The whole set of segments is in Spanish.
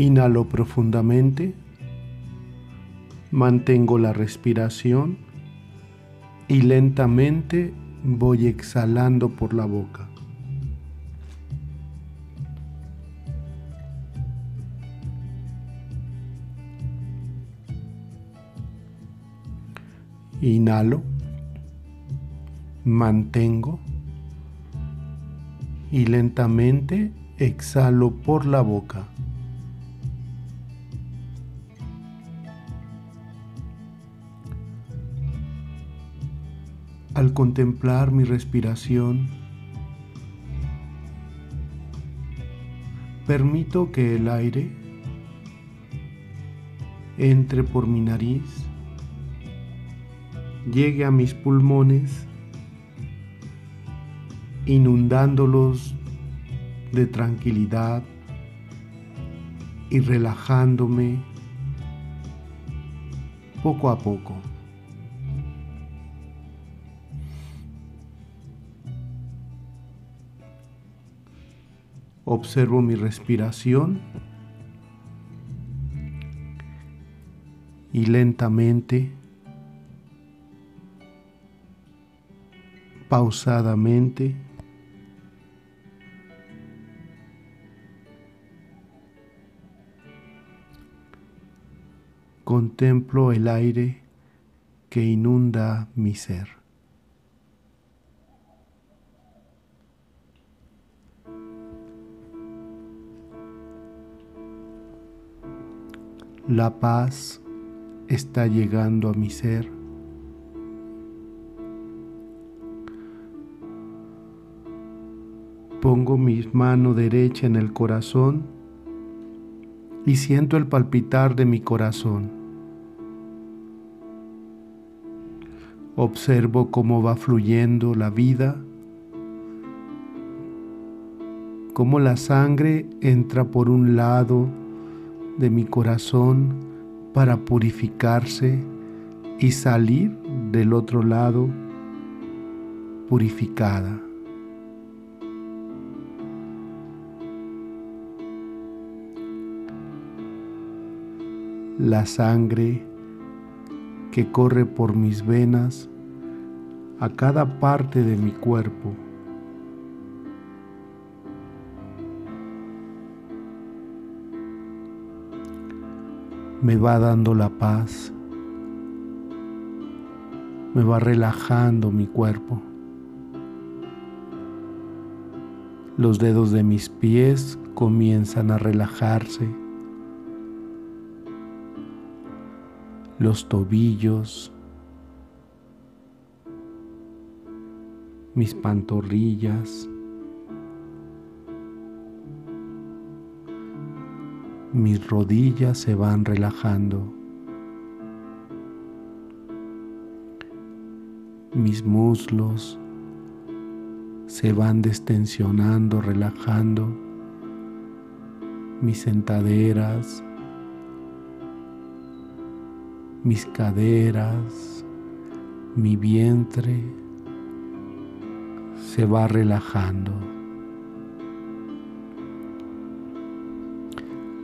Inhalo profundamente, mantengo la respiración y lentamente voy exhalando por la boca. Inhalo, mantengo y lentamente exhalo por la boca. Al contemplar mi respiración, permito que el aire entre por mi nariz, llegue a mis pulmones, inundándolos de tranquilidad y relajándome poco a poco. Observo mi respiración y lentamente, pausadamente, contemplo el aire que inunda mi ser. La paz está llegando a mi ser. Pongo mi mano derecha en el corazón y siento el palpitar de mi corazón. Observo cómo va fluyendo la vida, cómo la sangre entra por un lado de mi corazón para purificarse y salir del otro lado purificada. La sangre que corre por mis venas a cada parte de mi cuerpo me va dando la paz, me va relajando mi cuerpo. Los dedos de mis pies comienzan a relajarse. Los tobillos, mis pantorrillas, mis rodillas se van relajando. Mis muslos se van destensionando, relajando. Mis sentaderas, mis caderas, mi vientre se va relajando.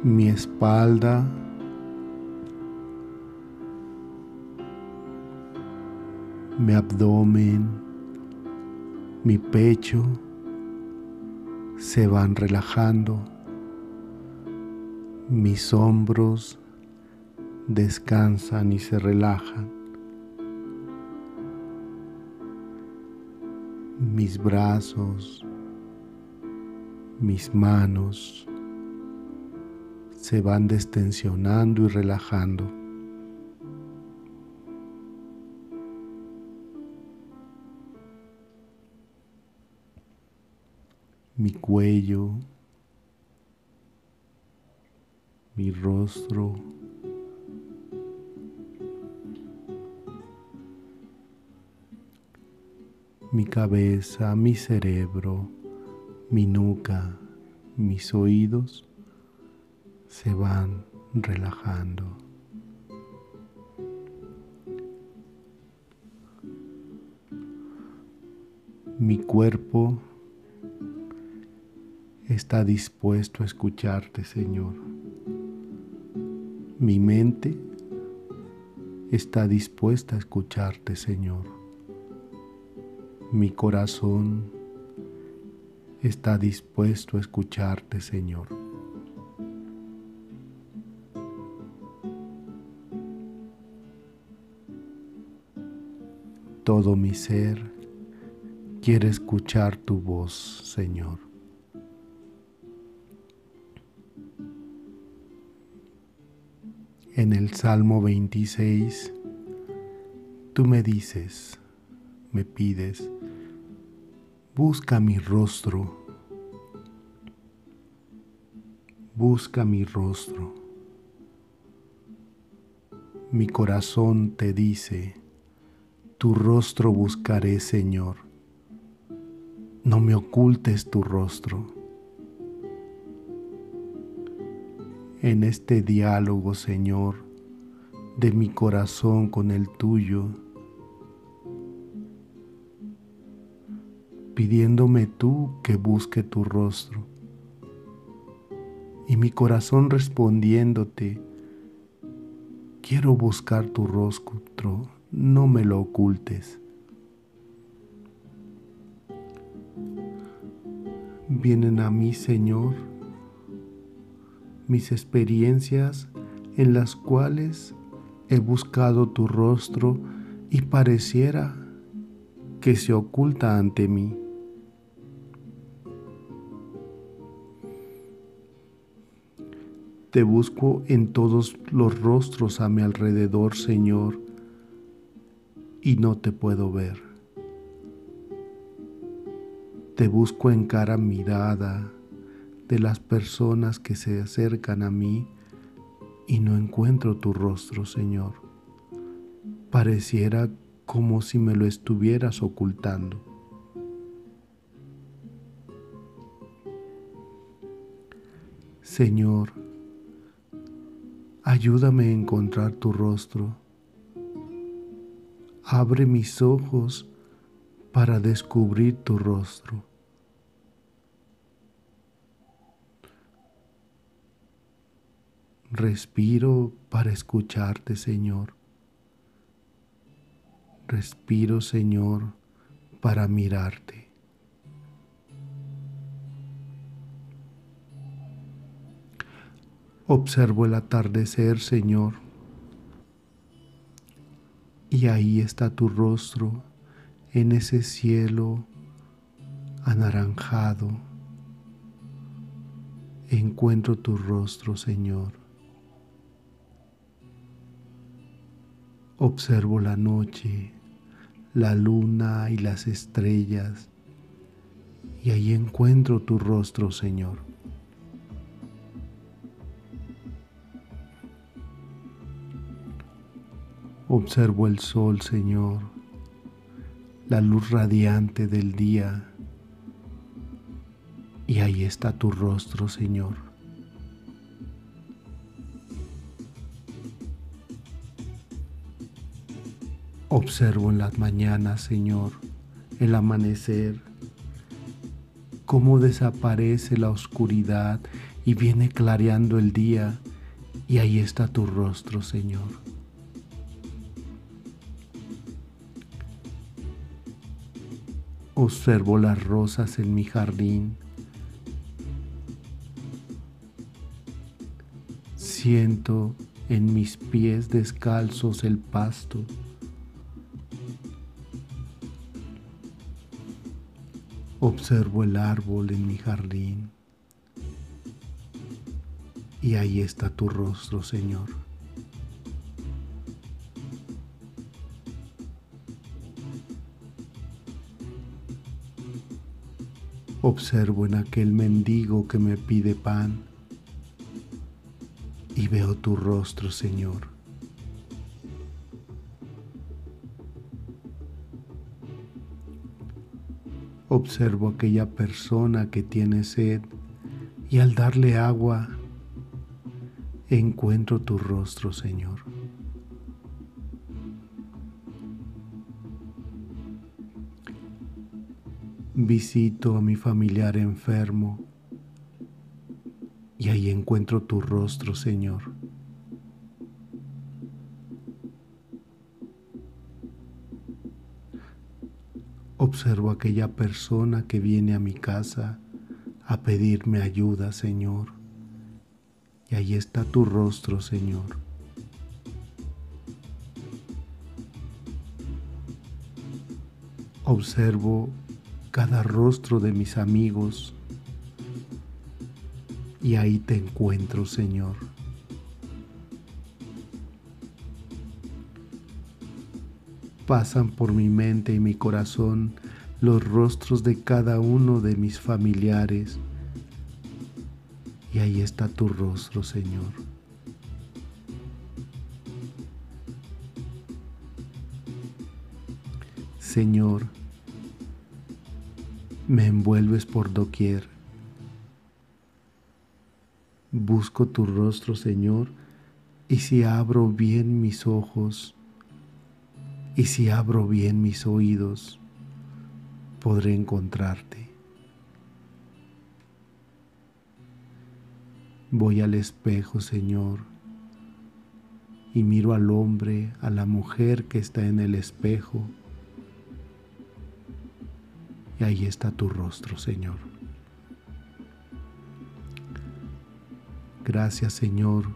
Mi espalda, mi abdomen, mi pecho se van relajando, mis hombros descansan y se relajan, mis brazos, mis manos, se van destensionando y relajando. Mi cuello, mi rostro, mi cabeza, mi cerebro, mi nuca, mis oídos se van relajando. Mi cuerpo está dispuesto a escucharte, Señor. Mi mente está dispuesta a escucharte, Señor. Mi corazón está dispuesto a escucharte, Señor. Todo mi ser quiere escuchar tu voz, Señor. En el Salmo 26, tú me dices, me pides, busca mi rostro, busca mi rostro. Mi corazón te dice, tu rostro buscaré, Señor. No me ocultes tu rostro. en este diálogo, Señor, de mi corazón con el tuyo, pidiéndome tú que busque tu rostro, y mi corazón respondiéndote, quiero buscar tu rostro, no me lo ocultes. Vienen a mí, Señor, mis experiencias en las cuales he buscado tu rostro y pareciera que se oculta ante mí. Te busco en todos los rostros a mi alrededor, Señor, y no te puedo ver. Te busco en cara mirada, de las personas que se acercan a mí y no encuentro tu rostro, Señor. Pareciera como si me lo estuvieras ocultando. Señor, ayúdame a encontrar tu rostro. Abre mis ojos para descubrir tu rostro. Respiro para escucharte, Señor. Respiro, Señor, para mirarte. Observo el atardecer, Señor, y ahí está tu rostro en ese cielo anaranjado. Encuentro tu rostro, Señor. Observo la noche, la luna y las estrellas, y ahí encuentro tu rostro, Señor. Observo el sol, Señor, la luz radiante del día, y ahí está tu rostro, Señor. Observo en las mañanas, Señor, el amanecer, cómo desaparece la oscuridad y viene clareando el día y ahí está tu rostro, Señor. Observo las rosas en mi jardín. Siento en mis pies descalzos el pasto. Observo el árbol en mi jardín y ahí está tu rostro, Señor. Observo en aquel mendigo que me pide pan y veo tu rostro, Señor. Observo aquella persona que tiene sed y al darle agua encuentro tu rostro, Señor. Visito a mi familiar enfermo y ahí encuentro tu rostro, Señor. Observo aquella persona que viene a mi casa a pedirme ayuda, Señor. Y ahí está tu rostro, Señor. Observo cada rostro de mis amigos y ahí te encuentro, Señor. Pasan por mi mente y mi corazón los rostros de cada uno de mis familiares. Y ahí está tu rostro, Señor. Señor, me envuelves por doquier. Busco tu rostro, Señor, y si abro bien mis ojos, y si abro bien mis oídos, podré encontrarte. Voy al espejo, Señor, y miro al hombre, a la mujer que está en el espejo, y ahí está tu rostro, Señor. Gracias, Señor,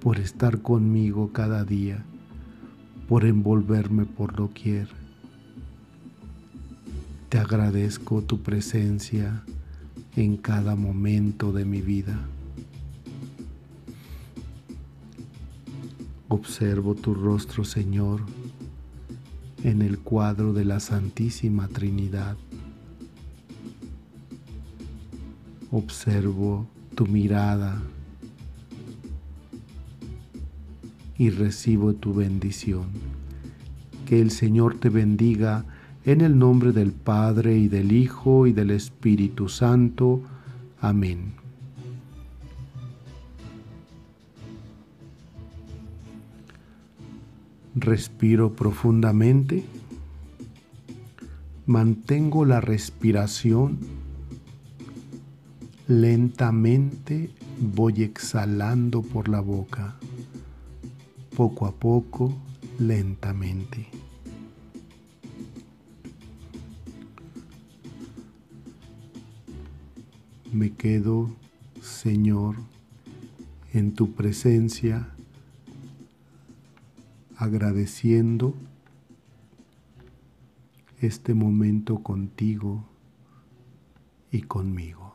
por estar conmigo cada día por envolverme por doquier. Te agradezco tu presencia en cada momento de mi vida. Observo tu rostro, Señor, en el cuadro de la Santísima Trinidad. Observo tu mirada y recibo tu bendición. Que el Señor te bendiga en el nombre del Padre y del Hijo y del Espíritu Santo. Amén. Respiro profundamente. Mantengo la respiración. Lentamente voy exhalando por la boca poco a poco, lentamente. Me quedo, Señor, en tu presencia, agradeciendo este momento contigo y conmigo.